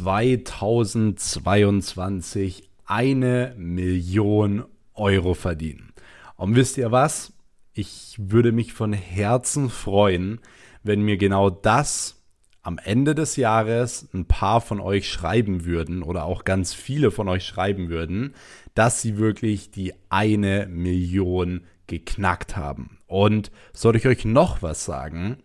2022 eine Million Euro verdienen. Und wisst ihr was? Ich würde mich von Herzen freuen, wenn mir genau das am Ende des Jahres ein paar von euch schreiben würden oder auch ganz viele von euch schreiben würden, dass sie wirklich die eine Million geknackt haben. Und soll ich euch noch was sagen?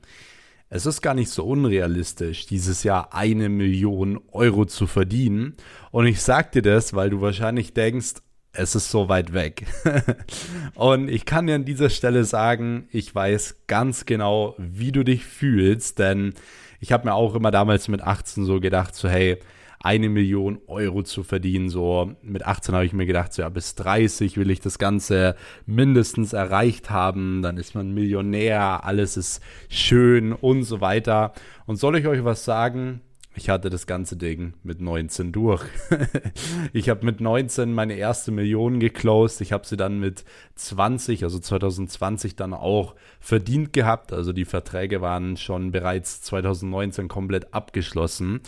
Es ist gar nicht so unrealistisch, dieses Jahr eine Million Euro zu verdienen. Und ich sag dir das, weil du wahrscheinlich denkst, es ist so weit weg. und ich kann dir an dieser Stelle sagen, ich weiß ganz genau, wie du dich fühlst, denn ich habe mir auch immer damals mit 18 so gedacht, so hey, eine Million Euro zu verdienen. So mit 18 habe ich mir gedacht, so ja, bis 30 will ich das Ganze mindestens erreicht haben. Dann ist man Millionär, alles ist schön und so weiter. Und soll ich euch was sagen? Ich hatte das ganze Ding mit 19 durch. ich habe mit 19 meine erste Million geclosed. Ich habe sie dann mit 20, also 2020 dann auch verdient gehabt. Also die Verträge waren schon bereits 2019 komplett abgeschlossen.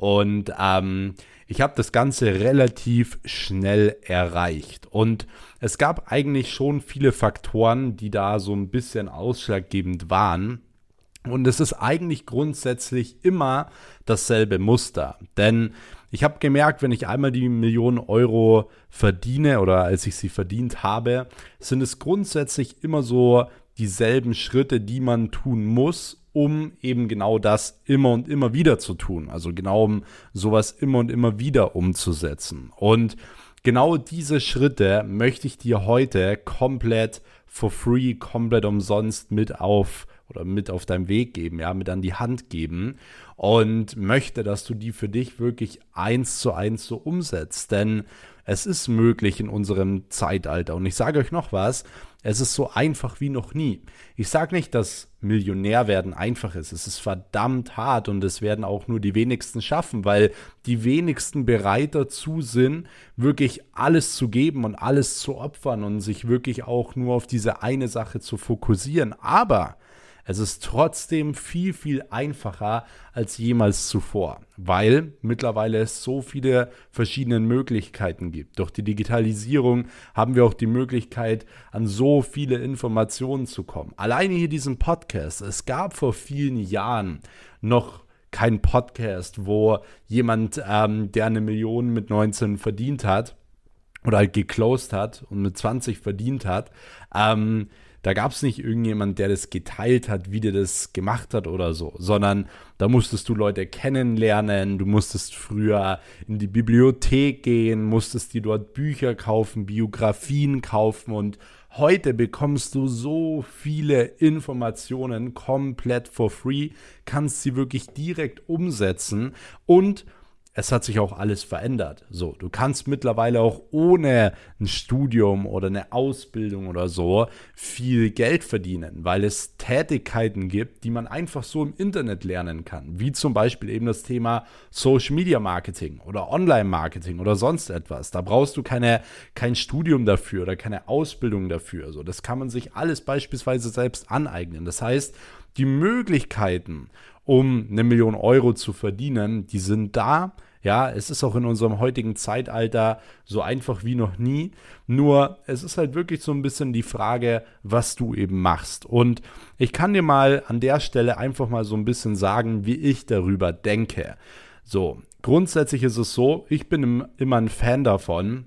Und ähm, ich habe das Ganze relativ schnell erreicht. Und es gab eigentlich schon viele Faktoren, die da so ein bisschen ausschlaggebend waren und es ist eigentlich grundsätzlich immer dasselbe Muster. Denn ich habe gemerkt, wenn ich einmal die Millionen Euro verdiene oder als ich sie verdient habe, sind es grundsätzlich immer so dieselben Schritte, die man tun muss, um eben genau das immer und immer wieder zu tun. Also genau um sowas immer und immer wieder umzusetzen. Und genau diese Schritte möchte ich dir heute komplett for free, komplett umsonst mit auf oder mit auf deinem Weg geben, ja, mit an die Hand geben und möchte, dass du die für dich wirklich eins zu eins so umsetzt. Denn es ist möglich in unserem Zeitalter. Und ich sage euch noch was, es ist so einfach wie noch nie. Ich sage nicht, dass Millionär werden einfach ist. Es ist verdammt hart und es werden auch nur die wenigsten schaffen, weil die wenigsten bereit dazu sind, wirklich alles zu geben und alles zu opfern und sich wirklich auch nur auf diese eine Sache zu fokussieren. Aber es ist trotzdem viel, viel einfacher als jemals zuvor, weil mittlerweile es so viele verschiedene Möglichkeiten gibt. Durch die Digitalisierung haben wir auch die Möglichkeit, an so viele Informationen zu kommen. Alleine hier diesen Podcast. Es gab vor vielen Jahren noch kein Podcast, wo jemand, ähm, der eine Million mit 19 verdient hat oder halt geclosed hat und mit 20 verdient hat, ähm, da gab es nicht irgendjemand, der das geteilt hat, wie der das gemacht hat oder so, sondern da musstest du Leute kennenlernen, du musstest früher in die Bibliothek gehen, musstest dir dort Bücher kaufen, Biografien kaufen und heute bekommst du so viele Informationen komplett for free, kannst sie wirklich direkt umsetzen und es hat sich auch alles verändert. So, du kannst mittlerweile auch ohne ein Studium oder eine Ausbildung oder so viel Geld verdienen, weil es Tätigkeiten gibt, die man einfach so im Internet lernen kann, wie zum Beispiel eben das Thema Social Media Marketing oder Online Marketing oder sonst etwas. Da brauchst du keine, kein Studium dafür oder keine Ausbildung dafür. So, das kann man sich alles beispielsweise selbst aneignen. Das heißt, die Möglichkeiten um eine Million Euro zu verdienen, die sind da. Ja, es ist auch in unserem heutigen Zeitalter so einfach wie noch nie. Nur es ist halt wirklich so ein bisschen die Frage, was du eben machst. Und ich kann dir mal an der Stelle einfach mal so ein bisschen sagen, wie ich darüber denke. So, grundsätzlich ist es so, ich bin immer ein Fan davon,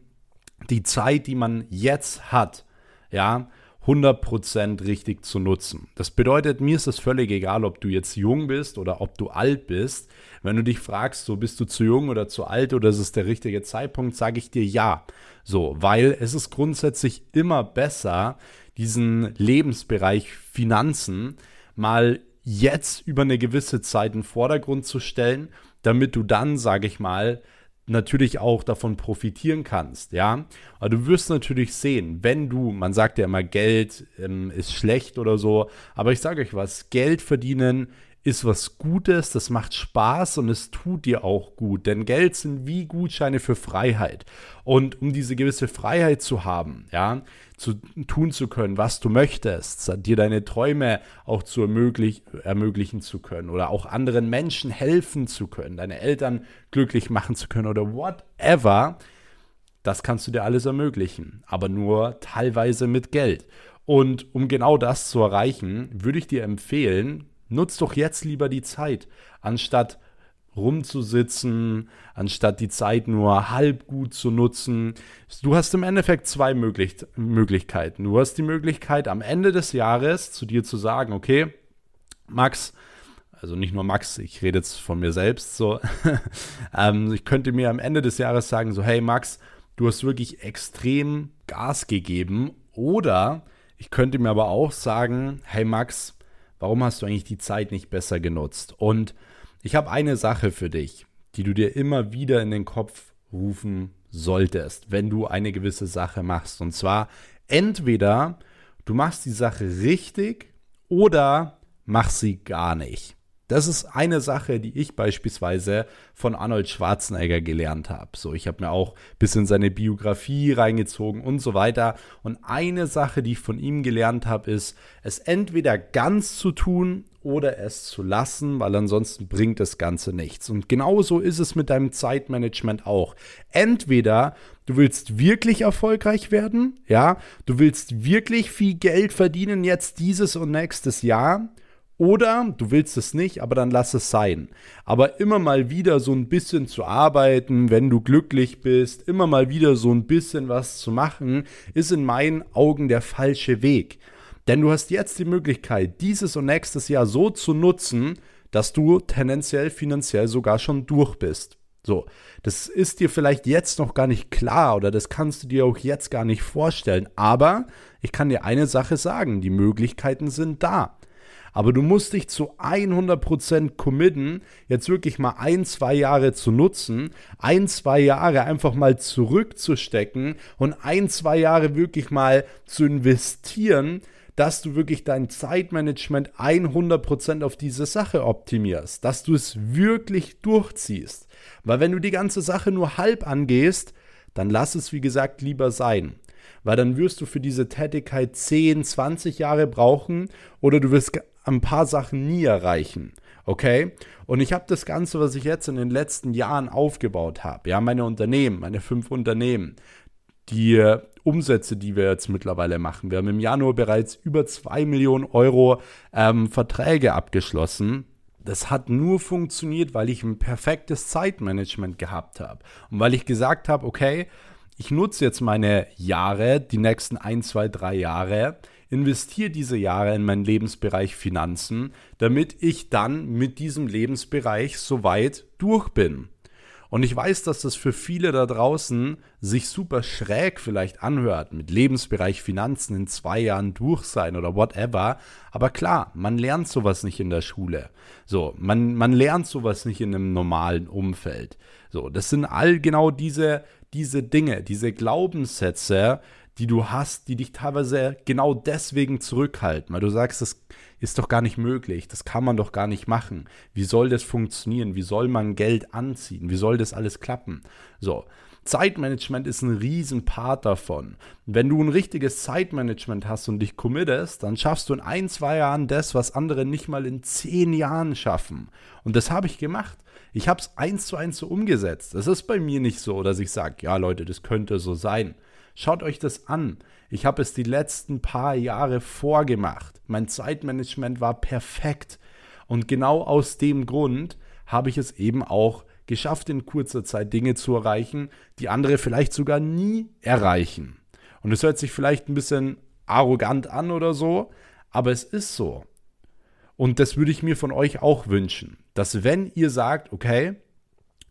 die Zeit, die man jetzt hat, ja, 100% richtig zu nutzen. Das bedeutet, mir ist es völlig egal, ob du jetzt jung bist oder ob du alt bist. Wenn du dich fragst, so bist du zu jung oder zu alt oder ist es der richtige Zeitpunkt, sage ich dir ja. So, weil es ist grundsätzlich immer besser, diesen Lebensbereich Finanzen mal jetzt über eine gewisse Zeit in den Vordergrund zu stellen, damit du dann, sage ich mal, natürlich auch davon profitieren kannst, ja. Aber du wirst natürlich sehen, wenn du, man sagt ja immer, Geld ähm, ist schlecht oder so, aber ich sage euch was, Geld verdienen ist was Gutes, das macht Spaß und es tut dir auch gut. Denn Geld sind wie Gutscheine für Freiheit. Und um diese gewisse Freiheit zu haben, ja, zu tun zu können, was du möchtest, dir deine Träume auch zu ermöglich, ermöglichen zu können oder auch anderen Menschen helfen zu können, deine Eltern glücklich machen zu können oder whatever, das kannst du dir alles ermöglichen, aber nur teilweise mit Geld. Und um genau das zu erreichen, würde ich dir empfehlen, nutz doch jetzt lieber die Zeit, anstatt rumzusitzen, anstatt die Zeit nur halb gut zu nutzen. Du hast im Endeffekt zwei Möglich Möglichkeiten. Du hast die Möglichkeit, am Ende des Jahres zu dir zu sagen, okay, Max, also nicht nur Max, ich rede jetzt von mir selbst so, ähm, ich könnte mir am Ende des Jahres sagen, so, hey Max, du hast wirklich extrem Gas gegeben oder ich könnte mir aber auch sagen, hey Max, warum hast du eigentlich die Zeit nicht besser genutzt? Und ich habe eine Sache für dich, die du dir immer wieder in den Kopf rufen solltest, wenn du eine gewisse Sache machst. Und zwar entweder du machst die Sache richtig oder mach sie gar nicht. Das ist eine Sache, die ich beispielsweise von Arnold Schwarzenegger gelernt habe. So, ich habe mir auch bis in seine Biografie reingezogen und so weiter. Und eine Sache, die ich von ihm gelernt habe, ist, es entweder ganz zu tun oder es zu lassen, weil ansonsten bringt das Ganze nichts. Und genauso ist es mit deinem Zeitmanagement auch. Entweder du willst wirklich erfolgreich werden, ja, du willst wirklich viel Geld verdienen jetzt dieses und nächstes Jahr oder du willst es nicht, aber dann lass es sein. Aber immer mal wieder so ein bisschen zu arbeiten, wenn du glücklich bist, immer mal wieder so ein bisschen was zu machen, ist in meinen Augen der falsche Weg. Denn du hast jetzt die Möglichkeit, dieses und nächstes Jahr so zu nutzen, dass du tendenziell finanziell sogar schon durch bist. So, das ist dir vielleicht jetzt noch gar nicht klar oder das kannst du dir auch jetzt gar nicht vorstellen. Aber ich kann dir eine Sache sagen, die Möglichkeiten sind da. Aber du musst dich zu 100% committen, jetzt wirklich mal ein, zwei Jahre zu nutzen, ein, zwei Jahre einfach mal zurückzustecken und ein, zwei Jahre wirklich mal zu investieren, dass du wirklich dein Zeitmanagement 100% auf diese Sache optimierst, dass du es wirklich durchziehst. Weil wenn du die ganze Sache nur halb angehst, dann lass es wie gesagt lieber sein weil dann wirst du für diese Tätigkeit 10, 20 Jahre brauchen oder du wirst ein paar Sachen nie erreichen. Okay? Und ich habe das Ganze, was ich jetzt in den letzten Jahren aufgebaut habe, ja, meine Unternehmen, meine fünf Unternehmen, die äh, Umsätze, die wir jetzt mittlerweile machen. Wir haben im Januar bereits über zwei Millionen Euro ähm, Verträge abgeschlossen. Das hat nur funktioniert, weil ich ein perfektes Zeitmanagement gehabt habe und weil ich gesagt habe, okay, ich nutze jetzt meine Jahre, die nächsten ein, zwei, drei Jahre, investiere diese Jahre in meinen Lebensbereich Finanzen, damit ich dann mit diesem Lebensbereich soweit durch bin. Und ich weiß, dass das für viele da draußen sich super schräg vielleicht anhört, mit Lebensbereich Finanzen in zwei Jahren durch sein oder whatever. Aber klar, man lernt sowas nicht in der Schule. So, man, man lernt sowas nicht in einem normalen Umfeld. So, das sind all genau diese, diese Dinge, diese Glaubenssätze, die du hast, die dich teilweise genau deswegen zurückhalten, weil du sagst, das ist doch gar nicht möglich, das kann man doch gar nicht machen. Wie soll das funktionieren? Wie soll man Geld anziehen? Wie soll das alles klappen? So, Zeitmanagement ist ein Riesenpart davon. Wenn du ein richtiges Zeitmanagement hast und dich committest, dann schaffst du in ein, zwei Jahren das, was andere nicht mal in zehn Jahren schaffen. Und das habe ich gemacht. Ich habe es eins zu eins so umgesetzt. Es ist bei mir nicht so, dass ich sage, ja Leute, das könnte so sein. Schaut euch das an. Ich habe es die letzten paar Jahre vorgemacht. Mein Zeitmanagement war perfekt. Und genau aus dem Grund habe ich es eben auch geschafft, in kurzer Zeit Dinge zu erreichen, die andere vielleicht sogar nie erreichen. Und es hört sich vielleicht ein bisschen arrogant an oder so, aber es ist so. Und das würde ich mir von euch auch wünschen, dass wenn ihr sagt, okay,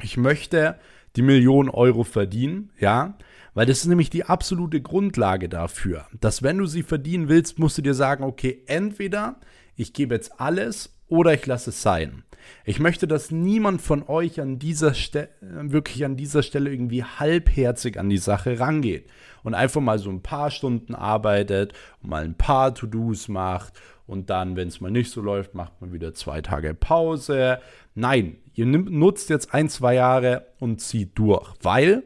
ich möchte die Million Euro verdienen, ja, weil das ist nämlich die absolute Grundlage dafür, dass wenn du sie verdienen willst, musst du dir sagen, okay, entweder ich gebe jetzt alles oder ich lasse es sein. Ich möchte, dass niemand von euch an dieser Stelle, wirklich an dieser Stelle irgendwie halbherzig an die Sache rangeht und einfach mal so ein paar Stunden arbeitet und mal ein paar To-Dos macht und dann, wenn es mal nicht so läuft, macht man wieder zwei Tage Pause. Nein, ihr nutzt jetzt ein, zwei Jahre und zieht durch, weil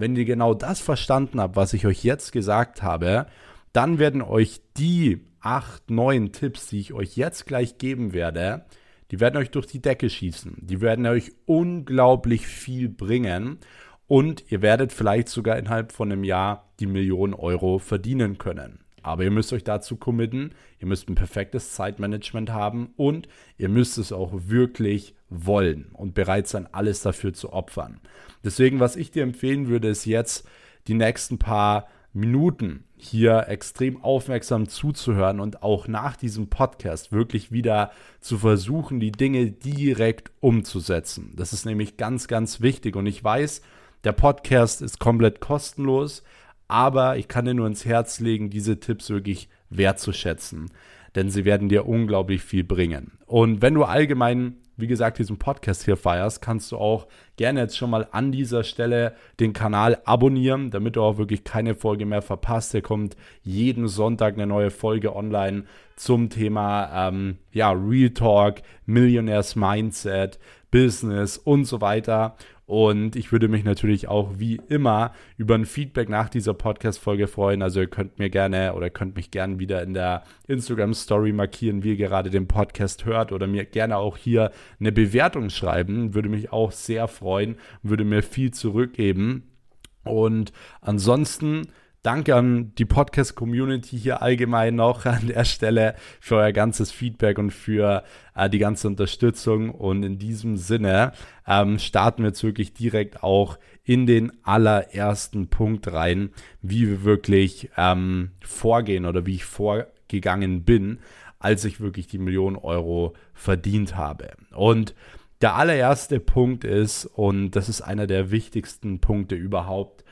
wenn ihr genau das verstanden habt, was ich euch jetzt gesagt habe, dann werden euch die acht, neun Tipps, die ich euch jetzt gleich geben werde, die werden euch durch die Decke schießen. Die werden euch unglaublich viel bringen und ihr werdet vielleicht sogar innerhalb von einem Jahr die Millionen Euro verdienen können. Aber ihr müsst euch dazu committen, ihr müsst ein perfektes Zeitmanagement haben und ihr müsst es auch wirklich wollen und bereit sein, alles dafür zu opfern. Deswegen, was ich dir empfehlen würde, ist jetzt die nächsten paar Minuten hier extrem aufmerksam zuzuhören und auch nach diesem Podcast wirklich wieder zu versuchen, die Dinge direkt umzusetzen. Das ist nämlich ganz, ganz wichtig und ich weiß, der Podcast ist komplett kostenlos, aber ich kann dir nur ins Herz legen, diese Tipps wirklich wertzuschätzen, denn sie werden dir unglaublich viel bringen. Und wenn du allgemein wie gesagt, diesen Podcast hier feierst, kannst du auch gerne jetzt schon mal an dieser Stelle den Kanal abonnieren, damit du auch wirklich keine Folge mehr verpasst. Hier kommt jeden Sonntag eine neue Folge online zum Thema ähm, ja, Real Talk, Millionaires Mindset, Business und so weiter. Und ich würde mich natürlich auch wie immer über ein Feedback nach dieser Podcast-Folge freuen. Also ihr könnt mir gerne oder könnt mich gerne wieder in der Instagram-Story markieren, wie ihr gerade den Podcast hört oder mir gerne auch hier eine Bewertung schreiben. Würde mich auch sehr freuen, würde mir viel zurückgeben. Und ansonsten Danke an die Podcast-Community hier allgemein noch an der Stelle für euer ganzes Feedback und für äh, die ganze Unterstützung. Und in diesem Sinne ähm, starten wir jetzt wirklich direkt auch in den allerersten Punkt rein, wie wir wirklich ähm, vorgehen oder wie ich vorgegangen bin, als ich wirklich die Millionen Euro verdient habe. Und der allererste Punkt ist, und das ist einer der wichtigsten Punkte überhaupt,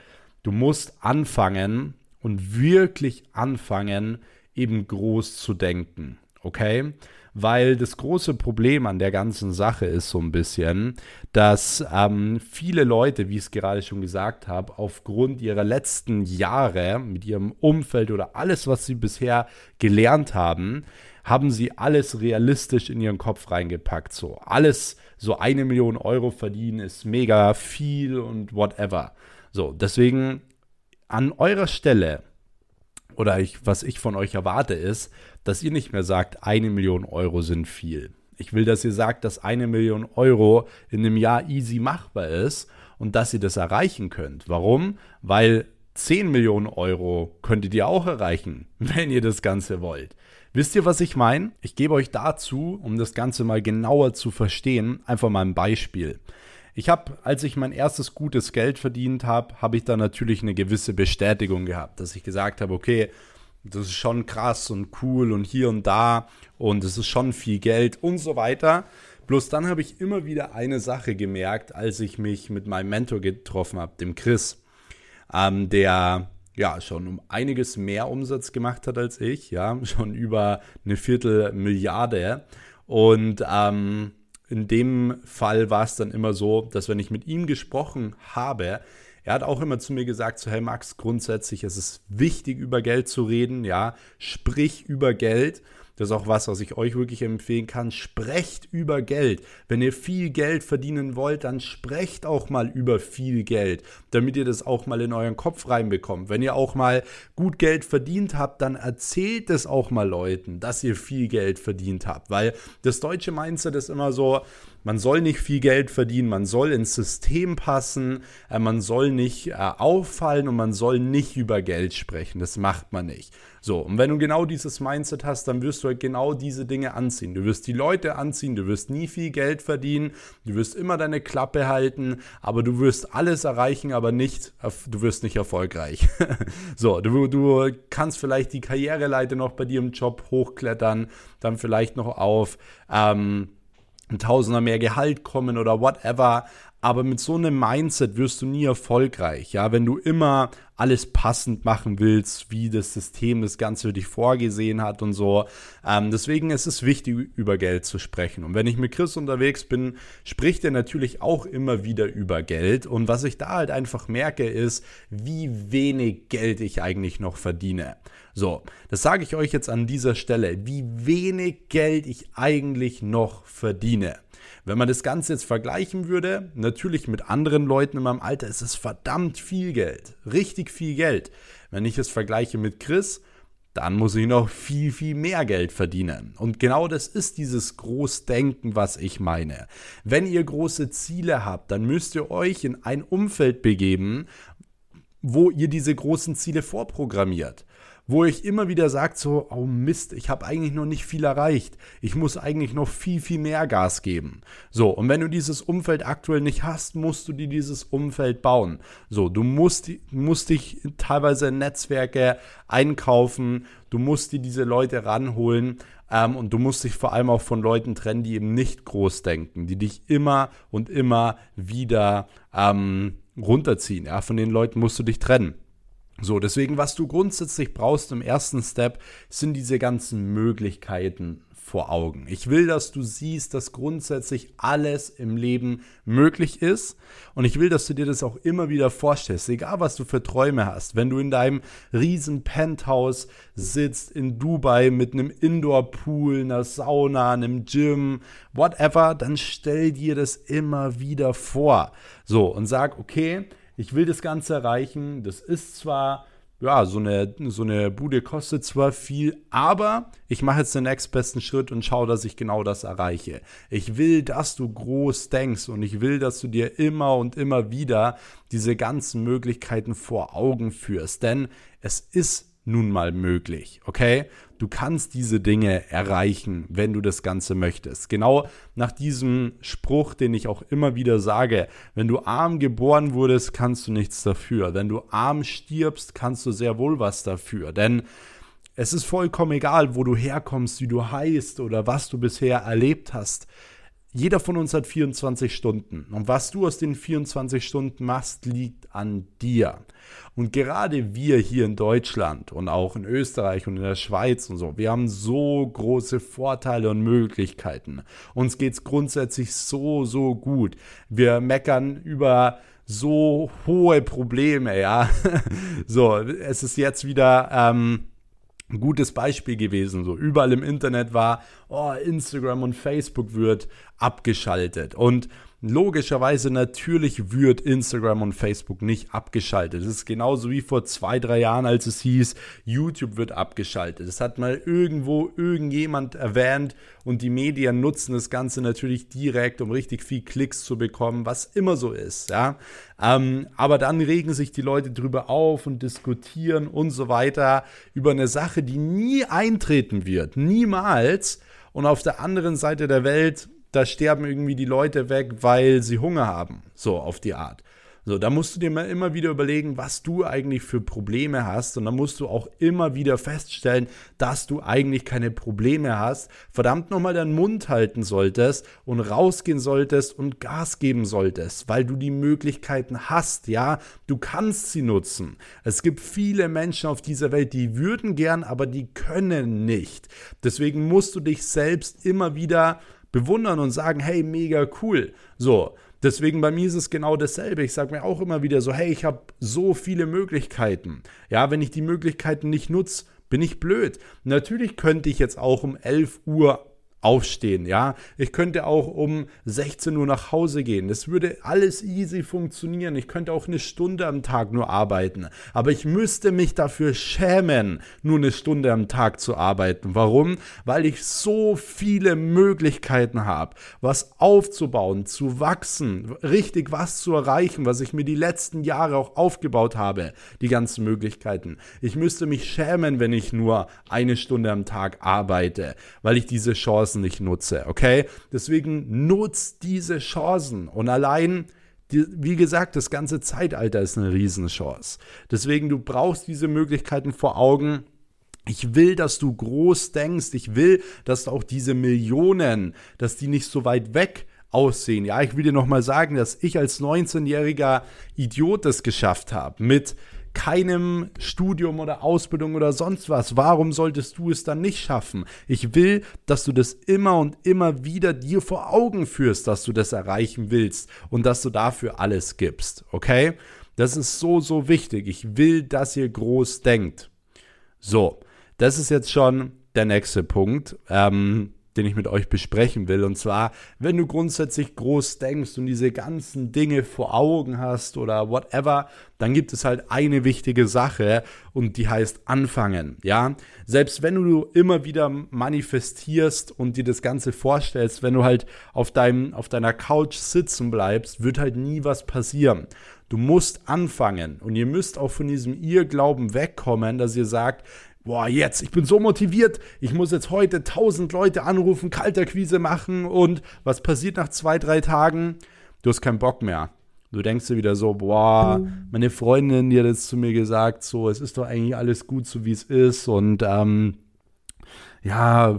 Du musst anfangen und wirklich anfangen, eben groß zu denken. Okay? Weil das große Problem an der ganzen Sache ist so ein bisschen, dass ähm, viele Leute, wie ich es gerade schon gesagt habe, aufgrund ihrer letzten Jahre mit ihrem Umfeld oder alles, was sie bisher gelernt haben, haben sie alles realistisch in ihren Kopf reingepackt. So alles, so eine Million Euro verdienen ist mega viel und whatever. So, deswegen an eurer Stelle oder ich, was ich von euch erwarte, ist, dass ihr nicht mehr sagt, eine Million Euro sind viel. Ich will, dass ihr sagt, dass eine Million Euro in einem Jahr easy machbar ist und dass ihr das erreichen könnt. Warum? Weil 10 Millionen Euro könntet ihr auch erreichen, wenn ihr das Ganze wollt. Wisst ihr, was ich meine? Ich gebe euch dazu, um das Ganze mal genauer zu verstehen, einfach mal ein Beispiel. Ich habe, als ich mein erstes gutes Geld verdient habe, habe ich da natürlich eine gewisse Bestätigung gehabt, dass ich gesagt habe, okay, das ist schon krass und cool und hier und da und es ist schon viel Geld und so weiter. Bloß dann habe ich immer wieder eine Sache gemerkt, als ich mich mit meinem Mentor getroffen habe, dem Chris, ähm, der ja schon um einiges mehr Umsatz gemacht hat als ich, ja, schon über eine Viertelmilliarde und ähm, in dem Fall war es dann immer so, dass wenn ich mit ihm gesprochen habe, er hat auch immer zu mir gesagt, so hey Max, grundsätzlich ist es wichtig, über Geld zu reden, ja, sprich über Geld. Das ist auch was, was ich euch wirklich empfehlen kann. Sprecht über Geld. Wenn ihr viel Geld verdienen wollt, dann sprecht auch mal über viel Geld, damit ihr das auch mal in euren Kopf reinbekommt. Wenn ihr auch mal gut Geld verdient habt, dann erzählt es auch mal Leuten, dass ihr viel Geld verdient habt. Weil das deutsche Mindset ist immer so, man soll nicht viel Geld verdienen, man soll ins System passen, äh, man soll nicht äh, auffallen und man soll nicht über Geld sprechen. Das macht man nicht. So, und wenn du genau dieses Mindset hast, dann wirst du halt genau diese Dinge anziehen. Du wirst die Leute anziehen, du wirst nie viel Geld verdienen, du wirst immer deine Klappe halten, aber du wirst alles erreichen, aber nicht, du wirst nicht erfolgreich. so, du, du kannst vielleicht die Karriereleiter noch bei dir im Job hochklettern, dann vielleicht noch auf ähm, ein Tausender mehr Gehalt kommen oder whatever, Aber mit so einem Mindset wirst du nie erfolgreich. Ja, wenn du immer alles passend machen willst, wie das System das Ganze für dich vorgesehen hat und so. Ähm, deswegen ist es wichtig, über Geld zu sprechen. Und wenn ich mit Chris unterwegs bin, spricht er natürlich auch immer wieder über Geld. Und was ich da halt einfach merke, ist, wie wenig Geld ich eigentlich noch verdiene. So, das sage ich euch jetzt an dieser Stelle, wie wenig Geld ich eigentlich noch verdiene. Wenn man das Ganze jetzt vergleichen würde, natürlich mit anderen Leuten in meinem Alter, ist es verdammt viel Geld. Richtig viel Geld. Wenn ich es vergleiche mit Chris, dann muss ich noch viel, viel mehr Geld verdienen. Und genau das ist dieses Großdenken, was ich meine. Wenn ihr große Ziele habt, dann müsst ihr euch in ein Umfeld begeben, wo ihr diese großen Ziele vorprogrammiert wo ich immer wieder sage, so, oh Mist, ich habe eigentlich noch nicht viel erreicht. Ich muss eigentlich noch viel, viel mehr Gas geben. So, und wenn du dieses Umfeld aktuell nicht hast, musst du dir dieses Umfeld bauen. So, du musst, musst dich teilweise in Netzwerke einkaufen, du musst dir diese Leute ranholen ähm, und du musst dich vor allem auch von Leuten trennen, die eben nicht groß denken, die dich immer und immer wieder ähm, runterziehen. Ja, von den Leuten musst du dich trennen. So, deswegen, was du grundsätzlich brauchst im ersten Step, sind diese ganzen Möglichkeiten vor Augen. Ich will, dass du siehst, dass grundsätzlich alles im Leben möglich ist. Und ich will, dass du dir das auch immer wieder vorstellst, egal was du für Träume hast. Wenn du in deinem riesen Penthouse sitzt in Dubai mit einem Indoor-Pool, einer Sauna, einem Gym, whatever, dann stell dir das immer wieder vor. So, und sag, okay, ich will das Ganze erreichen. Das ist zwar, ja, so eine, so eine Bude kostet zwar viel, aber ich mache jetzt den nächstbesten Schritt und schaue, dass ich genau das erreiche. Ich will, dass du groß denkst und ich will, dass du dir immer und immer wieder diese ganzen Möglichkeiten vor Augen führst. Denn es ist nun mal möglich, okay? Du kannst diese Dinge erreichen, wenn du das Ganze möchtest. Genau nach diesem Spruch, den ich auch immer wieder sage, wenn du arm geboren wurdest, kannst du nichts dafür. Wenn du arm stirbst, kannst du sehr wohl was dafür. Denn es ist vollkommen egal, wo du herkommst, wie du heißt oder was du bisher erlebt hast. Jeder von uns hat 24 Stunden. Und was du aus den 24 Stunden machst, liegt an dir. Und gerade wir hier in Deutschland und auch in Österreich und in der Schweiz und so, wir haben so große Vorteile und Möglichkeiten. Uns geht es grundsätzlich so, so gut. Wir meckern über so hohe Probleme, ja. so, es ist jetzt wieder. Ähm, ein gutes Beispiel gewesen. So überall im Internet war, oh, Instagram und Facebook wird abgeschaltet. Und Logischerweise natürlich wird Instagram und Facebook nicht abgeschaltet. Das ist genauso wie vor zwei, drei Jahren, als es hieß, YouTube wird abgeschaltet. Das hat mal irgendwo irgendjemand erwähnt und die Medien nutzen das Ganze natürlich direkt, um richtig viel Klicks zu bekommen, was immer so ist. Ja? Ähm, aber dann regen sich die Leute drüber auf und diskutieren und so weiter über eine Sache, die nie eintreten wird. Niemals. Und auf der anderen Seite der Welt da sterben irgendwie die Leute weg, weil sie Hunger haben. So auf die Art. So, da musst du dir mal immer wieder überlegen, was du eigentlich für Probleme hast. Und da musst du auch immer wieder feststellen, dass du eigentlich keine Probleme hast. Verdammt nochmal deinen Mund halten solltest und rausgehen solltest und Gas geben solltest, weil du die Möglichkeiten hast, ja. Du kannst sie nutzen. Es gibt viele Menschen auf dieser Welt, die würden gern, aber die können nicht. Deswegen musst du dich selbst immer wieder bewundern und sagen, hey, mega cool. So, deswegen bei mir ist es genau dasselbe. Ich sage mir auch immer wieder so, hey, ich habe so viele Möglichkeiten. Ja, wenn ich die Möglichkeiten nicht nutze, bin ich blöd. Natürlich könnte ich jetzt auch um 11 Uhr aufstehen, ja. Ich könnte auch um 16 Uhr nach Hause gehen. Das würde alles easy funktionieren. Ich könnte auch eine Stunde am Tag nur arbeiten. Aber ich müsste mich dafür schämen, nur eine Stunde am Tag zu arbeiten. Warum? Weil ich so viele Möglichkeiten habe, was aufzubauen, zu wachsen, richtig was zu erreichen, was ich mir die letzten Jahre auch aufgebaut habe. Die ganzen Möglichkeiten. Ich müsste mich schämen, wenn ich nur eine Stunde am Tag arbeite, weil ich diese Chance Chancen nicht nutze, okay? Deswegen nutzt diese Chancen und allein die, wie gesagt, das ganze Zeitalter ist eine Riesenchance. Deswegen, du brauchst diese Möglichkeiten vor Augen. Ich will, dass du groß denkst. Ich will, dass auch diese Millionen, dass die nicht so weit weg aussehen. Ja, ich will dir nochmal sagen, dass ich als 19-jähriger Idiot es geschafft habe mit keinem Studium oder Ausbildung oder sonst was. Warum solltest du es dann nicht schaffen? Ich will, dass du das immer und immer wieder dir vor Augen führst, dass du das erreichen willst und dass du dafür alles gibst. Okay? Das ist so, so wichtig. Ich will, dass ihr groß denkt. So, das ist jetzt schon der nächste Punkt. Ähm, den ich mit euch besprechen will. Und zwar, wenn du grundsätzlich groß denkst und diese ganzen Dinge vor Augen hast oder whatever, dann gibt es halt eine wichtige Sache und die heißt anfangen. Ja, selbst wenn du immer wieder manifestierst und dir das Ganze vorstellst, wenn du halt auf deinem, auf deiner Couch sitzen bleibst, wird halt nie was passieren. Du musst anfangen und ihr müsst auch von diesem Irrglauben wegkommen, dass ihr sagt, boah, jetzt, ich bin so motiviert, ich muss jetzt heute 1000 Leute anrufen, Kalterquise machen und was passiert nach zwei, drei Tagen? Du hast keinen Bock mehr. Du denkst dir wieder so, boah, meine Freundin, die hat jetzt zu mir gesagt, so, es ist doch eigentlich alles gut, so wie es ist und ähm, ja,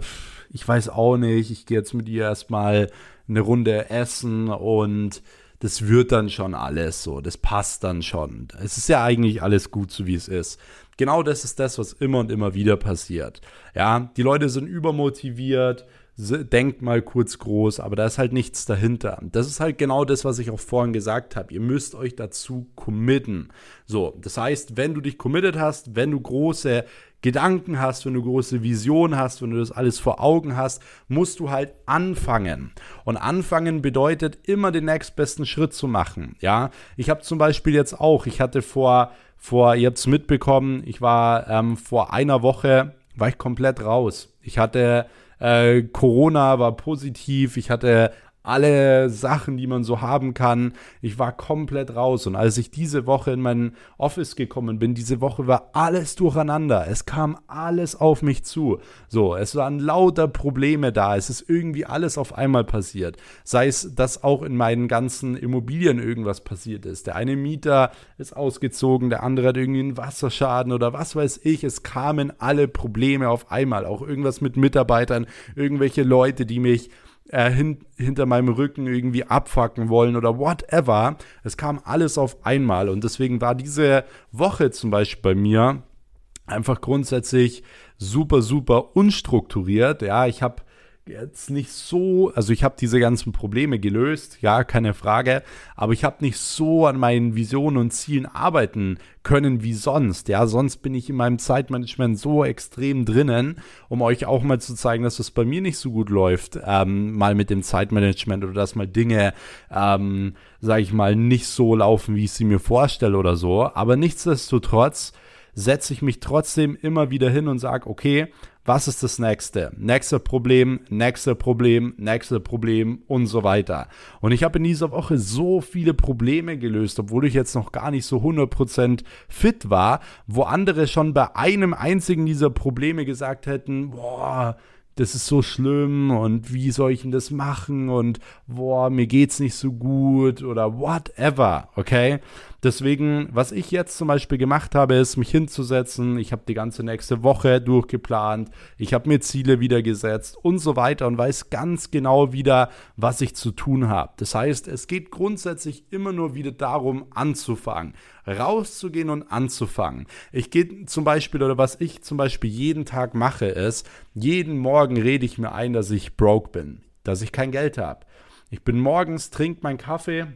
ich weiß auch nicht, ich gehe jetzt mit ihr erstmal eine Runde essen und das wird dann schon alles so, das passt dann schon. Es ist ja eigentlich alles gut, so wie es ist. Genau das ist das, was immer und immer wieder passiert. Ja, die Leute sind übermotiviert, denkt mal kurz groß, aber da ist halt nichts dahinter. Das ist halt genau das, was ich auch vorhin gesagt habe. Ihr müsst euch dazu committen. So, das heißt, wenn du dich committed hast, wenn du große Gedanken hast, wenn du große Visionen hast, wenn du das alles vor Augen hast, musst du halt anfangen. Und anfangen bedeutet immer den nächstbesten Schritt zu machen. Ja, ich habe zum Beispiel jetzt auch, ich hatte vor vor, ihr habt es mitbekommen, ich war ähm, vor einer Woche, war ich komplett raus. Ich hatte äh, Corona, war positiv, ich hatte alle Sachen, die man so haben kann. Ich war komplett raus. Und als ich diese Woche in mein Office gekommen bin, diese Woche war alles durcheinander. Es kam alles auf mich zu. So, es waren lauter Probleme da. Es ist irgendwie alles auf einmal passiert. Sei es, dass auch in meinen ganzen Immobilien irgendwas passiert ist. Der eine Mieter ist ausgezogen, der andere hat irgendwie einen Wasserschaden oder was weiß ich. Es kamen alle Probleme auf einmal. Auch irgendwas mit Mitarbeitern, irgendwelche Leute, die mich äh, hin, hinter meinem Rücken irgendwie abfacken wollen oder whatever. Es kam alles auf einmal und deswegen war diese Woche zum Beispiel bei mir einfach grundsätzlich super, super unstrukturiert. Ja, ich habe jetzt nicht so, also ich habe diese ganzen Probleme gelöst, ja, keine Frage, aber ich habe nicht so an meinen Visionen und Zielen arbeiten können wie sonst. Ja, sonst bin ich in meinem Zeitmanagement so extrem drinnen, um euch auch mal zu zeigen, dass es bei mir nicht so gut läuft, ähm, mal mit dem Zeitmanagement oder dass mal Dinge, ähm, sage ich mal, nicht so laufen, wie ich sie mir vorstelle oder so. Aber nichtsdestotrotz setze ich mich trotzdem immer wieder hin und sage, okay, was ist das nächste? Nächste Problem, nächste Problem, nächste Problem und so weiter. Und ich habe in dieser Woche so viele Probleme gelöst, obwohl ich jetzt noch gar nicht so 100% fit war, wo andere schon bei einem einzigen dieser Probleme gesagt hätten, boah, das ist so schlimm und wie soll ich denn das machen und boah, mir geht's nicht so gut oder whatever, okay? Deswegen, was ich jetzt zum Beispiel gemacht habe, ist, mich hinzusetzen. Ich habe die ganze nächste Woche durchgeplant. Ich habe mir Ziele wieder gesetzt und so weiter und weiß ganz genau wieder, was ich zu tun habe. Das heißt, es geht grundsätzlich immer nur wieder darum, anzufangen rauszugehen und anzufangen. Ich gehe zum Beispiel, oder was ich zum Beispiel jeden Tag mache, ist, jeden Morgen rede ich mir ein, dass ich broke bin, dass ich kein Geld habe. Ich bin morgens, trinke meinen Kaffee,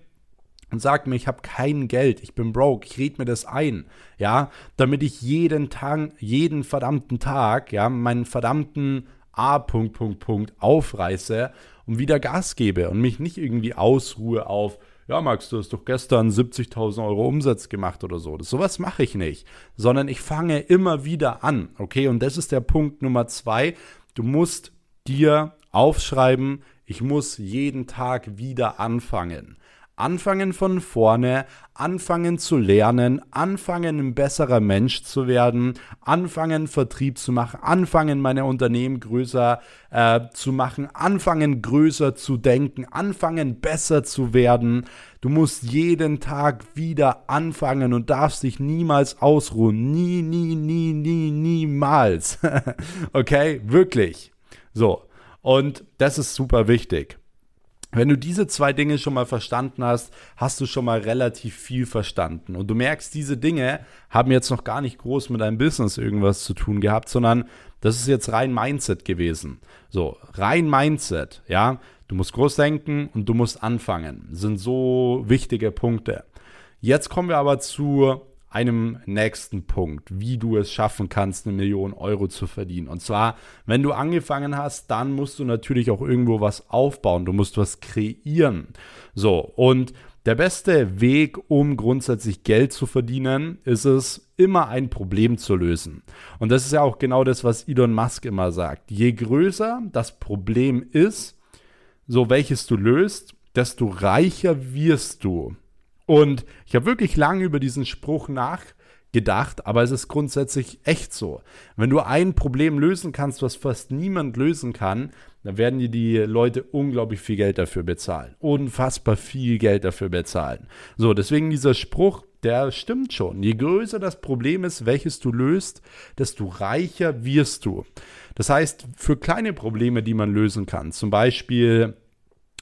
und sagt mir, ich habe kein Geld, ich bin broke, ich rede mir das ein, ja, damit ich jeden Tag, jeden verdammten Tag, ja, meinen verdammten A. Punkt, Punkt, Punkt aufreiße und wieder Gas gebe und mich nicht irgendwie ausruhe auf, ja, Max, du hast doch gestern 70.000 Euro Umsatz gemacht oder so. Das, sowas mache ich nicht, sondern ich fange immer wieder an, okay? Und das ist der Punkt Nummer zwei. Du musst dir aufschreiben, ich muss jeden Tag wieder anfangen. Anfangen von vorne, anfangen zu lernen, anfangen ein besserer Mensch zu werden, anfangen Vertrieb zu machen, anfangen meine Unternehmen größer äh, zu machen, anfangen größer zu denken, anfangen besser zu werden. Du musst jeden Tag wieder anfangen und darfst dich niemals ausruhen. Nie, nie, nie, nie, niemals. okay, wirklich. So. Und das ist super wichtig. Wenn du diese zwei Dinge schon mal verstanden hast, hast du schon mal relativ viel verstanden. Und du merkst, diese Dinge haben jetzt noch gar nicht groß mit deinem Business irgendwas zu tun gehabt, sondern das ist jetzt rein Mindset gewesen. So, rein Mindset, ja. Du musst groß denken und du musst anfangen. Das sind so wichtige Punkte. Jetzt kommen wir aber zu einem nächsten Punkt, wie du es schaffen kannst, eine Million Euro zu verdienen. Und zwar, wenn du angefangen hast, dann musst du natürlich auch irgendwo was aufbauen. Du musst was kreieren. So, und der beste Weg, um grundsätzlich Geld zu verdienen, ist es, immer ein Problem zu lösen. Und das ist ja auch genau das, was Elon Musk immer sagt. Je größer das Problem ist, so welches du löst, desto reicher wirst du. Und ich habe wirklich lange über diesen Spruch nachgedacht, aber es ist grundsätzlich echt so. Wenn du ein Problem lösen kannst, was fast niemand lösen kann, dann werden dir die Leute unglaublich viel Geld dafür bezahlen. Unfassbar viel Geld dafür bezahlen. So, deswegen dieser Spruch, der stimmt schon. Je größer das Problem ist, welches du löst, desto reicher wirst du. Das heißt, für kleine Probleme, die man lösen kann, zum Beispiel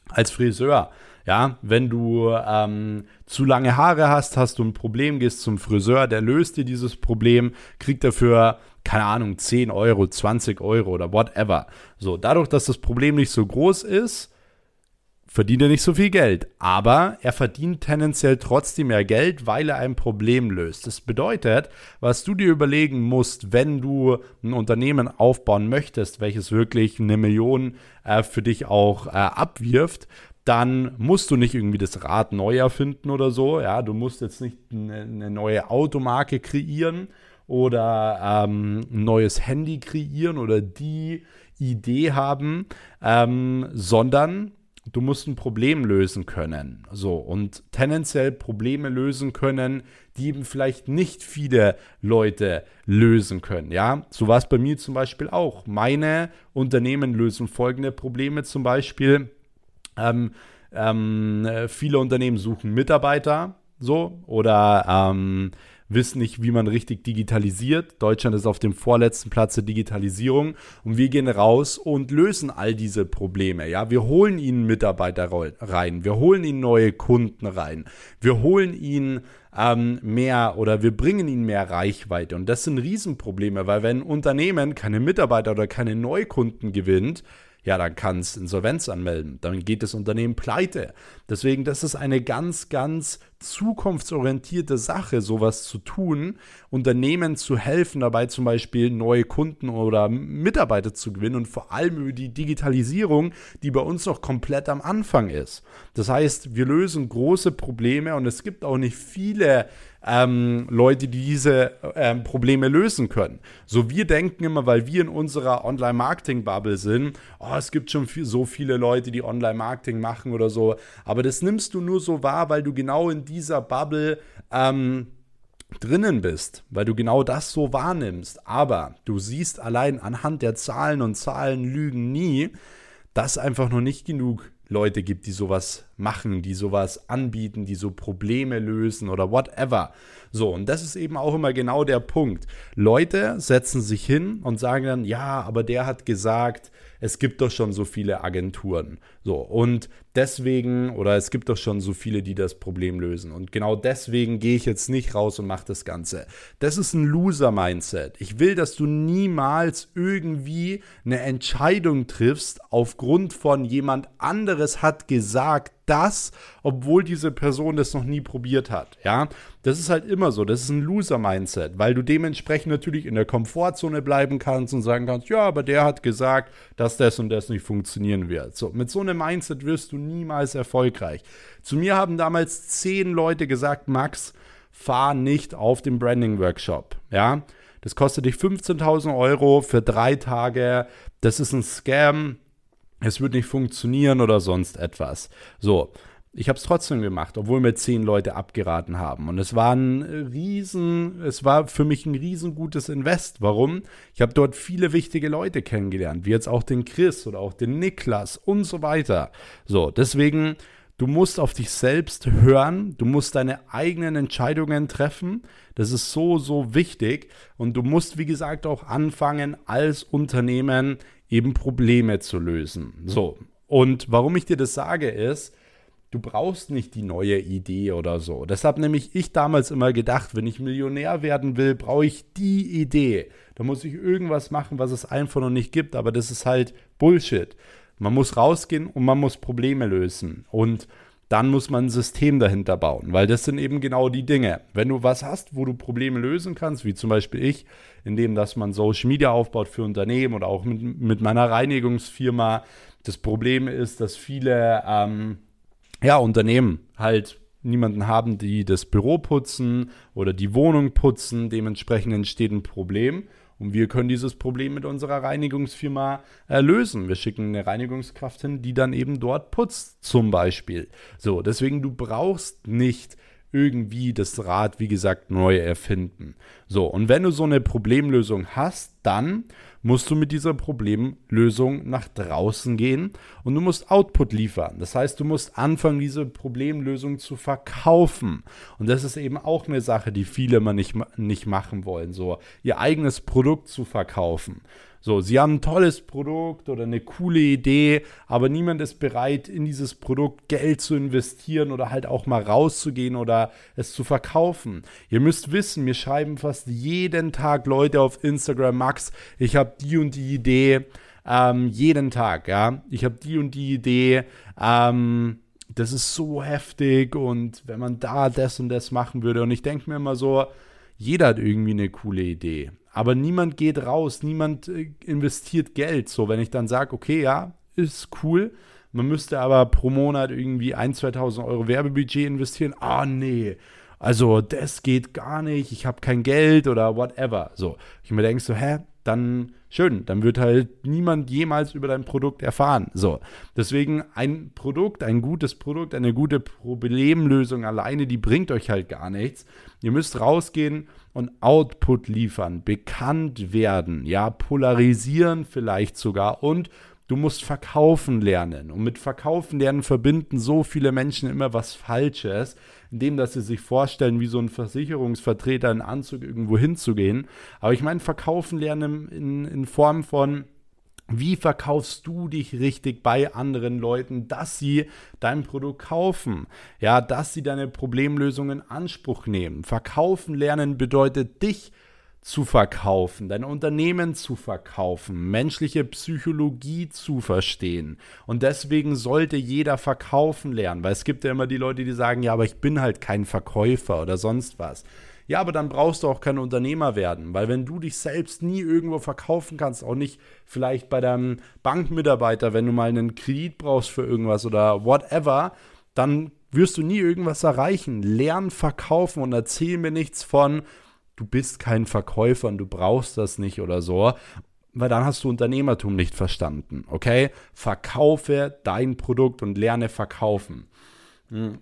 als Friseur, ja, wenn du ähm, zu lange Haare hast, hast du ein Problem, gehst zum Friseur, der löst dir dieses Problem, kriegt dafür, keine Ahnung, 10 Euro, 20 Euro oder whatever. So, dadurch, dass das Problem nicht so groß ist, verdient er nicht so viel Geld. Aber er verdient tendenziell trotzdem mehr Geld, weil er ein Problem löst. Das bedeutet, was du dir überlegen musst, wenn du ein Unternehmen aufbauen möchtest, welches wirklich eine Million äh, für dich auch äh, abwirft, dann musst du nicht irgendwie das Rad neu erfinden oder so. Ja, du musst jetzt nicht eine, neue Automarke kreieren oder ähm, ein neues Handy kreieren oder die Idee haben, ähm, sondern du musst ein Problem lösen können. So und tendenziell Probleme lösen können, die eben vielleicht nicht viele Leute lösen können. Ja, so war es bei mir zum Beispiel auch. Meine Unternehmen lösen folgende Probleme zum Beispiel ähm, ähm, viele Unternehmen suchen Mitarbeiter so oder ähm, wissen nicht, wie man richtig digitalisiert. Deutschland ist auf dem vorletzten Platz der Digitalisierung und wir gehen raus und lösen all diese Probleme. Ja, wir holen ihnen Mitarbeiter rein, wir holen ihnen neue Kunden rein, wir holen ihnen ähm, mehr oder wir bringen ihnen mehr Reichweite und das sind Riesenprobleme, weil wenn ein Unternehmen keine Mitarbeiter oder keine Neukunden gewinnt, ja, dann kann es Insolvenz anmelden. Dann geht das Unternehmen pleite. Deswegen, das ist eine ganz, ganz zukunftsorientierte Sache, sowas zu tun, Unternehmen zu helfen, dabei zum Beispiel neue Kunden oder Mitarbeiter zu gewinnen und vor allem über die Digitalisierung, die bei uns noch komplett am Anfang ist. Das heißt, wir lösen große Probleme und es gibt auch nicht viele ähm, Leute, die diese ähm, Probleme lösen können. So wir denken immer, weil wir in unserer Online-Marketing-Bubble sind, oh, es gibt schon viel, so viele Leute, die Online-Marketing machen oder so, aber das nimmst du nur so wahr, weil du genau in dieser Bubble ähm, drinnen bist, weil du genau das so wahrnimmst. Aber du siehst allein anhand der Zahlen und Zahlen lügen nie, dass einfach noch nicht genug Leute gibt, die sowas machen, die sowas anbieten, die so Probleme lösen oder whatever. So, und das ist eben auch immer genau der Punkt. Leute setzen sich hin und sagen dann, ja, aber der hat gesagt, es gibt doch schon so viele Agenturen. So, und deswegen, oder es gibt doch schon so viele, die das Problem lösen. Und genau deswegen gehe ich jetzt nicht raus und mache das Ganze. Das ist ein Loser-Mindset. Ich will, dass du niemals irgendwie eine Entscheidung triffst aufgrund von jemand anderes hat gesagt, das, obwohl diese Person das noch nie probiert hat. Ja, das ist halt immer so. Das ist ein Loser-Mindset, weil du dementsprechend natürlich in der Komfortzone bleiben kannst und sagen kannst, ja, aber der hat gesagt, dass das und das nicht funktionieren wird. So, mit so einem Mindset wirst du niemals erfolgreich. Zu mir haben damals zehn Leute gesagt, Max, fahr nicht auf den Branding-Workshop. Ja, das kostet dich 15.000 Euro für drei Tage. Das ist ein Scam es wird nicht funktionieren oder sonst etwas. So, ich habe es trotzdem gemacht, obwohl mir zehn Leute abgeraten haben. Und es war ein riesen, es war für mich ein riesengutes Invest. Warum? Ich habe dort viele wichtige Leute kennengelernt, wie jetzt auch den Chris oder auch den Niklas und so weiter. So, deswegen, du musst auf dich selbst hören, du musst deine eigenen Entscheidungen treffen. Das ist so, so wichtig. Und du musst, wie gesagt, auch anfangen, als Unternehmen eben Probleme zu lösen. So. Und warum ich dir das sage, ist, du brauchst nicht die neue Idee oder so. Deshalb nämlich ich damals immer gedacht, wenn ich Millionär werden will, brauche ich die Idee. Da muss ich irgendwas machen, was es einfach noch nicht gibt, aber das ist halt Bullshit. Man muss rausgehen und man muss Probleme lösen. Und dann muss man ein System dahinter bauen, weil das sind eben genau die Dinge. Wenn du was hast, wo du Probleme lösen kannst, wie zum Beispiel ich, indem dass man Social Media aufbaut für Unternehmen oder auch mit, mit meiner Reinigungsfirma. Das Problem ist, dass viele ähm, ja, Unternehmen halt niemanden haben, die das Büro putzen oder die Wohnung putzen. Dementsprechend entsteht ein Problem. Und wir können dieses Problem mit unserer Reinigungsfirma äh, lösen. Wir schicken eine Reinigungskraft hin, die dann eben dort putzt, zum Beispiel. So, deswegen, du brauchst nicht irgendwie das Rad, wie gesagt, neu erfinden. So, und wenn du so eine Problemlösung hast, dann musst du mit dieser Problemlösung nach draußen gehen und du musst Output liefern. Das heißt, du musst anfangen, diese Problemlösung zu verkaufen. Und das ist eben auch eine Sache, die viele immer nicht, nicht machen wollen, so ihr eigenes Produkt zu verkaufen. So, sie haben ein tolles Produkt oder eine coole Idee, aber niemand ist bereit, in dieses Produkt Geld zu investieren oder halt auch mal rauszugehen oder es zu verkaufen. Ihr müsst wissen, mir schreiben fast jeden Tag Leute auf Instagram, Max, ich habe die und die Idee, ähm, jeden Tag, ja. Ich habe die und die Idee, ähm, das ist so heftig und wenn man da das und das machen würde und ich denke mir immer so, jeder hat irgendwie eine coole Idee aber niemand geht raus, niemand äh, investiert Geld. So, wenn ich dann sage, okay, ja, ist cool, man müsste aber pro Monat irgendwie 1.000, 2.000 Euro Werbebudget investieren. Ah, nee, also das geht gar nicht, ich habe kein Geld oder whatever. So, ich mir denke so, hä, dann schön, dann wird halt niemand jemals über dein Produkt erfahren. So, deswegen ein Produkt, ein gutes Produkt, eine gute Problemlösung alleine, die bringt euch halt gar nichts. Ihr müsst rausgehen und Output liefern, bekannt werden, ja, polarisieren vielleicht sogar und du musst verkaufen lernen. Und mit verkaufen lernen verbinden so viele Menschen immer was Falsches, indem dass sie sich vorstellen, wie so ein Versicherungsvertreter in Anzug irgendwo hinzugehen. Aber ich meine, verkaufen lernen in, in Form von wie verkaufst du dich richtig bei anderen Leuten, dass sie dein Produkt kaufen? Ja, dass sie deine Problemlösung in Anspruch nehmen. Verkaufen lernen bedeutet dich zu verkaufen, dein Unternehmen zu verkaufen, menschliche Psychologie zu verstehen. Und deswegen sollte jeder verkaufen lernen, weil es gibt ja immer die Leute, die sagen, ja, aber ich bin halt kein Verkäufer oder sonst was. Ja, aber dann brauchst du auch kein Unternehmer werden, weil wenn du dich selbst nie irgendwo verkaufen kannst, auch nicht vielleicht bei deinem Bankmitarbeiter, wenn du mal einen Kredit brauchst für irgendwas oder whatever, dann wirst du nie irgendwas erreichen. Lern verkaufen und erzähl mir nichts von, du bist kein Verkäufer und du brauchst das nicht oder so, weil dann hast du Unternehmertum nicht verstanden, okay? Verkaufe dein Produkt und lerne verkaufen. Hm.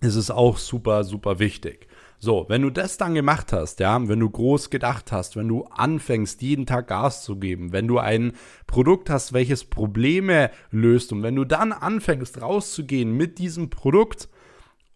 Es ist auch super, super wichtig. So, wenn du das dann gemacht hast, ja, wenn du groß gedacht hast, wenn du anfängst, jeden Tag Gas zu geben, wenn du ein Produkt hast, welches Probleme löst und wenn du dann anfängst rauszugehen mit diesem Produkt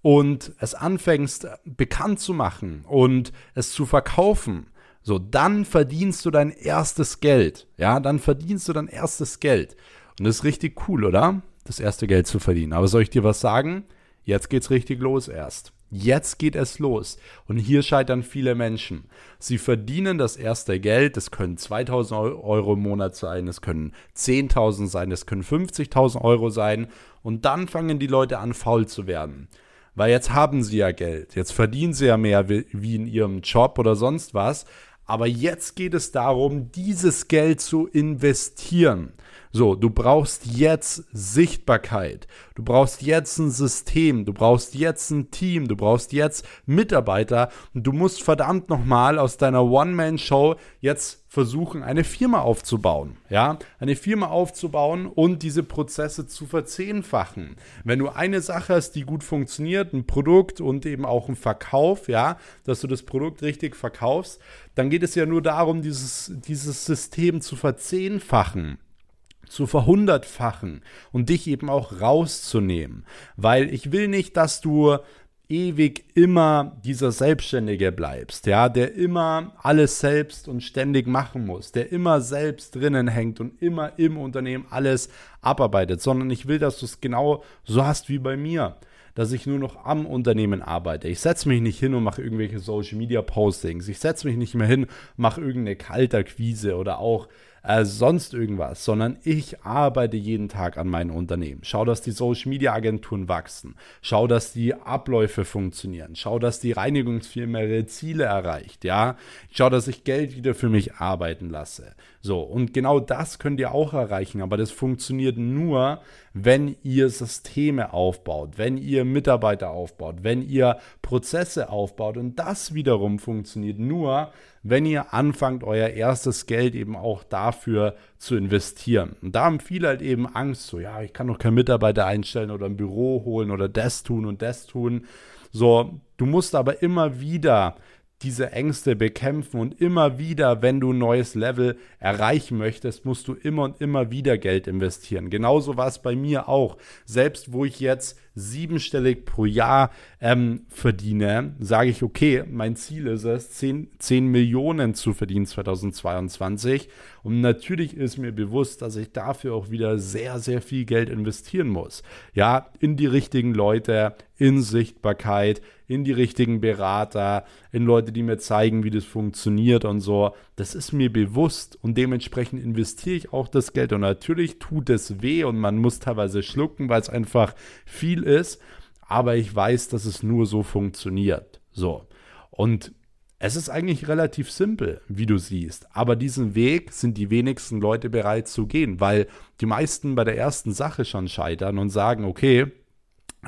und es anfängst bekannt zu machen und es zu verkaufen, so, dann verdienst du dein erstes Geld. Ja, dann verdienst du dein erstes Geld. Und das ist richtig cool, oder? Das erste Geld zu verdienen. Aber soll ich dir was sagen? Jetzt geht's richtig los erst. Jetzt geht es los. Und hier scheitern viele Menschen. Sie verdienen das erste Geld. Es können 2000 Euro im Monat sein, es können 10.000 sein, es können 50.000 Euro sein. Und dann fangen die Leute an, faul zu werden. Weil jetzt haben sie ja Geld. Jetzt verdienen sie ja mehr wie in ihrem Job oder sonst was. Aber jetzt geht es darum, dieses Geld zu investieren. So, du brauchst jetzt Sichtbarkeit. Du brauchst jetzt ein System. Du brauchst jetzt ein Team. Du brauchst jetzt Mitarbeiter. Und du musst verdammt nochmal aus deiner One-Man-Show jetzt versuchen, eine Firma aufzubauen. Ja, eine Firma aufzubauen und diese Prozesse zu verzehnfachen. Wenn du eine Sache hast, die gut funktioniert, ein Produkt und eben auch ein Verkauf, ja, dass du das Produkt richtig verkaufst, dann geht es ja nur darum, dieses, dieses System zu verzehnfachen zu verhundertfachen und dich eben auch rauszunehmen. Weil ich will nicht, dass du ewig immer dieser Selbstständige bleibst, ja, der immer alles selbst und ständig machen muss, der immer selbst drinnen hängt und immer im Unternehmen alles abarbeitet, sondern ich will, dass du es genau so hast wie bei mir dass ich nur noch am Unternehmen arbeite. Ich setze mich nicht hin und mache irgendwelche Social Media Postings. Ich setze mich nicht mehr hin, mache irgendeine Kalterquise oder auch äh, sonst irgendwas, sondern ich arbeite jeden Tag an meinem Unternehmen. Schau, dass die Social Media Agenturen wachsen. Schau, dass die Abläufe funktionieren. Schau, dass die Reinigungsfirma ihre Ziele erreicht. Ja, schau, dass ich Geld wieder für mich arbeiten lasse. So, und genau das könnt ihr auch erreichen, aber das funktioniert nur, wenn ihr Systeme aufbaut, wenn ihr Mitarbeiter aufbaut, wenn ihr Prozesse aufbaut. Und das wiederum funktioniert nur, wenn ihr anfangt, euer erstes Geld eben auch dafür zu investieren. Und da haben viele halt eben Angst, so, ja, ich kann doch keinen Mitarbeiter einstellen oder ein Büro holen oder das tun und das tun. So, du musst aber immer wieder diese Ängste bekämpfen und immer wieder, wenn du ein neues Level erreichen möchtest, musst du immer und immer wieder Geld investieren. Genauso war es bei mir auch. Selbst wo ich jetzt siebenstellig pro Jahr ähm, verdiene, sage ich, okay, mein Ziel ist es, 10, 10 Millionen zu verdienen 2022. Und natürlich ist mir bewusst, dass ich dafür auch wieder sehr, sehr viel Geld investieren muss. Ja, in die richtigen Leute, in Sichtbarkeit, in die richtigen Berater, in Leute, die mir zeigen, wie das funktioniert und so. Das ist mir bewusst und dementsprechend investiere ich auch das Geld. Und natürlich tut es weh und man muss teilweise schlucken, weil es einfach viel ist. Aber ich weiß, dass es nur so funktioniert. So. Und es ist eigentlich relativ simpel, wie du siehst. Aber diesen Weg sind die wenigsten Leute bereit zu gehen, weil die meisten bei der ersten Sache schon scheitern und sagen, okay,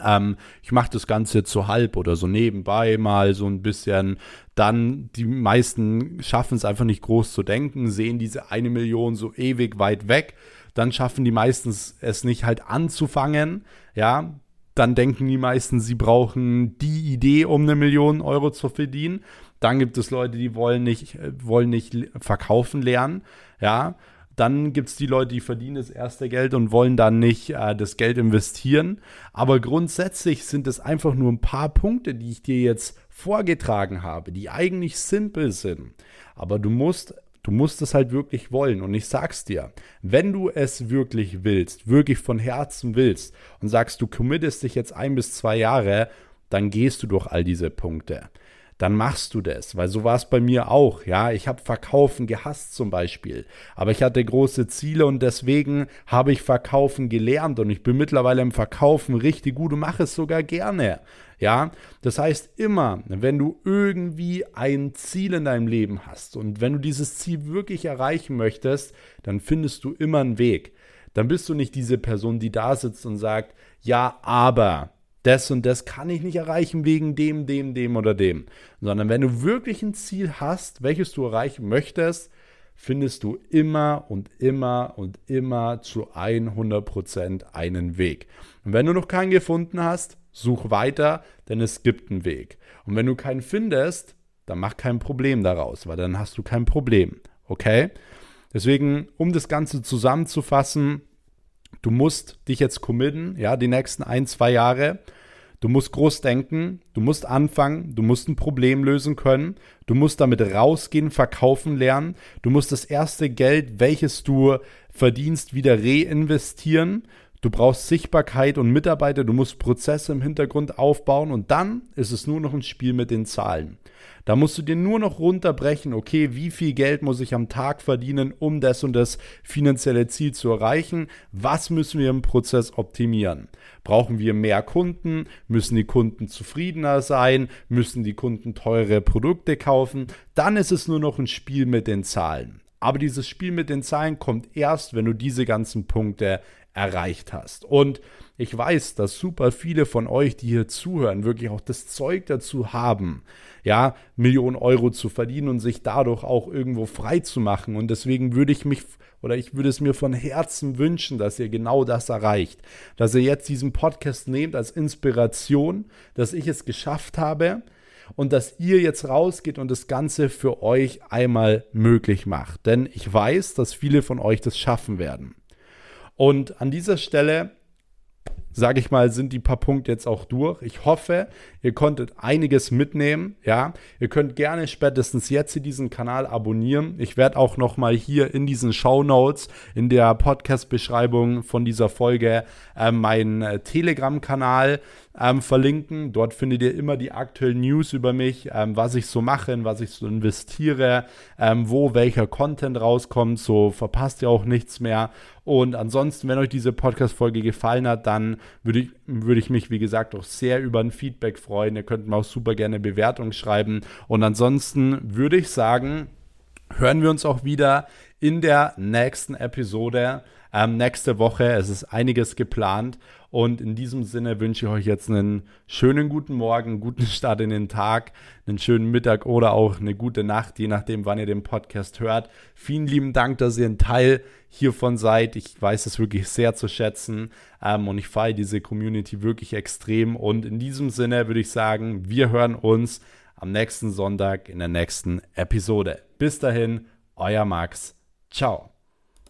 ähm, ich mache das Ganze zu halb oder so nebenbei mal so ein bisschen. Dann die meisten schaffen es einfach nicht groß zu denken, sehen diese eine Million so ewig weit weg. Dann schaffen die meisten es nicht halt anzufangen. Ja, dann denken die meisten, sie brauchen die Idee, um eine Million Euro zu verdienen. Dann gibt es Leute, die wollen nicht, äh, wollen nicht verkaufen lernen. Ja, dann gibt es die Leute, die verdienen das erste Geld und wollen dann nicht äh, das Geld investieren. Aber grundsätzlich sind es einfach nur ein paar Punkte, die ich dir jetzt vorgetragen habe, die eigentlich simpel sind. Aber du musst, du musst es halt wirklich wollen. Und ich sag's dir, wenn du es wirklich willst, wirklich von Herzen willst und sagst, du committest dich jetzt ein bis zwei Jahre, dann gehst du durch all diese Punkte dann machst du das, weil so war es bei mir auch. Ja, ich habe Verkaufen gehasst zum Beispiel, aber ich hatte große Ziele und deswegen habe ich Verkaufen gelernt und ich bin mittlerweile im Verkaufen richtig gut und mache es sogar gerne. Ja, das heißt immer, wenn du irgendwie ein Ziel in deinem Leben hast und wenn du dieses Ziel wirklich erreichen möchtest, dann findest du immer einen Weg. Dann bist du nicht diese Person, die da sitzt und sagt, ja, aber das und das kann ich nicht erreichen wegen dem, dem, dem oder dem. Sondern wenn du wirklich ein Ziel hast, welches du erreichen möchtest, findest du immer und immer und immer zu 100% einen Weg. Und wenn du noch keinen gefunden hast, such weiter, denn es gibt einen Weg. Und wenn du keinen findest, dann mach kein Problem daraus, weil dann hast du kein Problem. Okay? Deswegen, um das Ganze zusammenzufassen, du musst dich jetzt committen, ja, die nächsten ein, zwei Jahre. Du musst groß denken, du musst anfangen, du musst ein Problem lösen können, du musst damit rausgehen, verkaufen lernen, du musst das erste Geld, welches du verdienst, wieder reinvestieren. Du brauchst Sichtbarkeit und Mitarbeiter, du musst Prozesse im Hintergrund aufbauen und dann ist es nur noch ein Spiel mit den Zahlen. Da musst du dir nur noch runterbrechen, okay, wie viel Geld muss ich am Tag verdienen, um das und das finanzielle Ziel zu erreichen? Was müssen wir im Prozess optimieren? Brauchen wir mehr Kunden? Müssen die Kunden zufriedener sein? Müssen die Kunden teure Produkte kaufen? Dann ist es nur noch ein Spiel mit den Zahlen. Aber dieses Spiel mit den Zahlen kommt erst, wenn du diese ganzen Punkte erreicht hast. Und ich weiß, dass super viele von euch, die hier zuhören, wirklich auch das Zeug dazu haben, ja, Millionen Euro zu verdienen und sich dadurch auch irgendwo frei zu machen. Und deswegen würde ich mich oder ich würde es mir von Herzen wünschen, dass ihr genau das erreicht. Dass ihr jetzt diesen Podcast nehmt als Inspiration, dass ich es geschafft habe und dass ihr jetzt rausgeht und das Ganze für euch einmal möglich macht. Denn ich weiß, dass viele von euch das schaffen werden. Und an dieser Stelle sage ich mal, sind die paar Punkte jetzt auch durch. Ich hoffe, ihr konntet einiges mitnehmen. Ja, ihr könnt gerne spätestens jetzt hier diesen Kanal abonnieren. Ich werde auch noch mal hier in diesen Show Notes in der Podcast-Beschreibung von dieser Folge äh, meinen äh, Telegram-Kanal ähm, verlinken. Dort findet ihr immer die aktuellen News über mich, ähm, was ich so mache, in was ich so investiere, ähm, wo welcher Content rauskommt. So verpasst ihr auch nichts mehr. Und ansonsten, wenn euch diese Podcast-Folge gefallen hat, dann würde ich, würde ich mich, wie gesagt, auch sehr über ein Feedback freuen. Ihr könnt mir auch super gerne Bewertung schreiben. Und ansonsten würde ich sagen, hören wir uns auch wieder in der nächsten Episode. Ähm, nächste Woche. Es ist einiges geplant. Und in diesem Sinne wünsche ich euch jetzt einen schönen guten Morgen, einen guten Start in den Tag, einen schönen Mittag oder auch eine gute Nacht, je nachdem, wann ihr den Podcast hört. Vielen lieben Dank, dass ihr ein Teil hiervon seid. Ich weiß es wirklich sehr zu schätzen ähm, und ich feiere diese Community wirklich extrem. Und in diesem Sinne würde ich sagen, wir hören uns am nächsten Sonntag in der nächsten Episode. Bis dahin, euer Max. Ciao.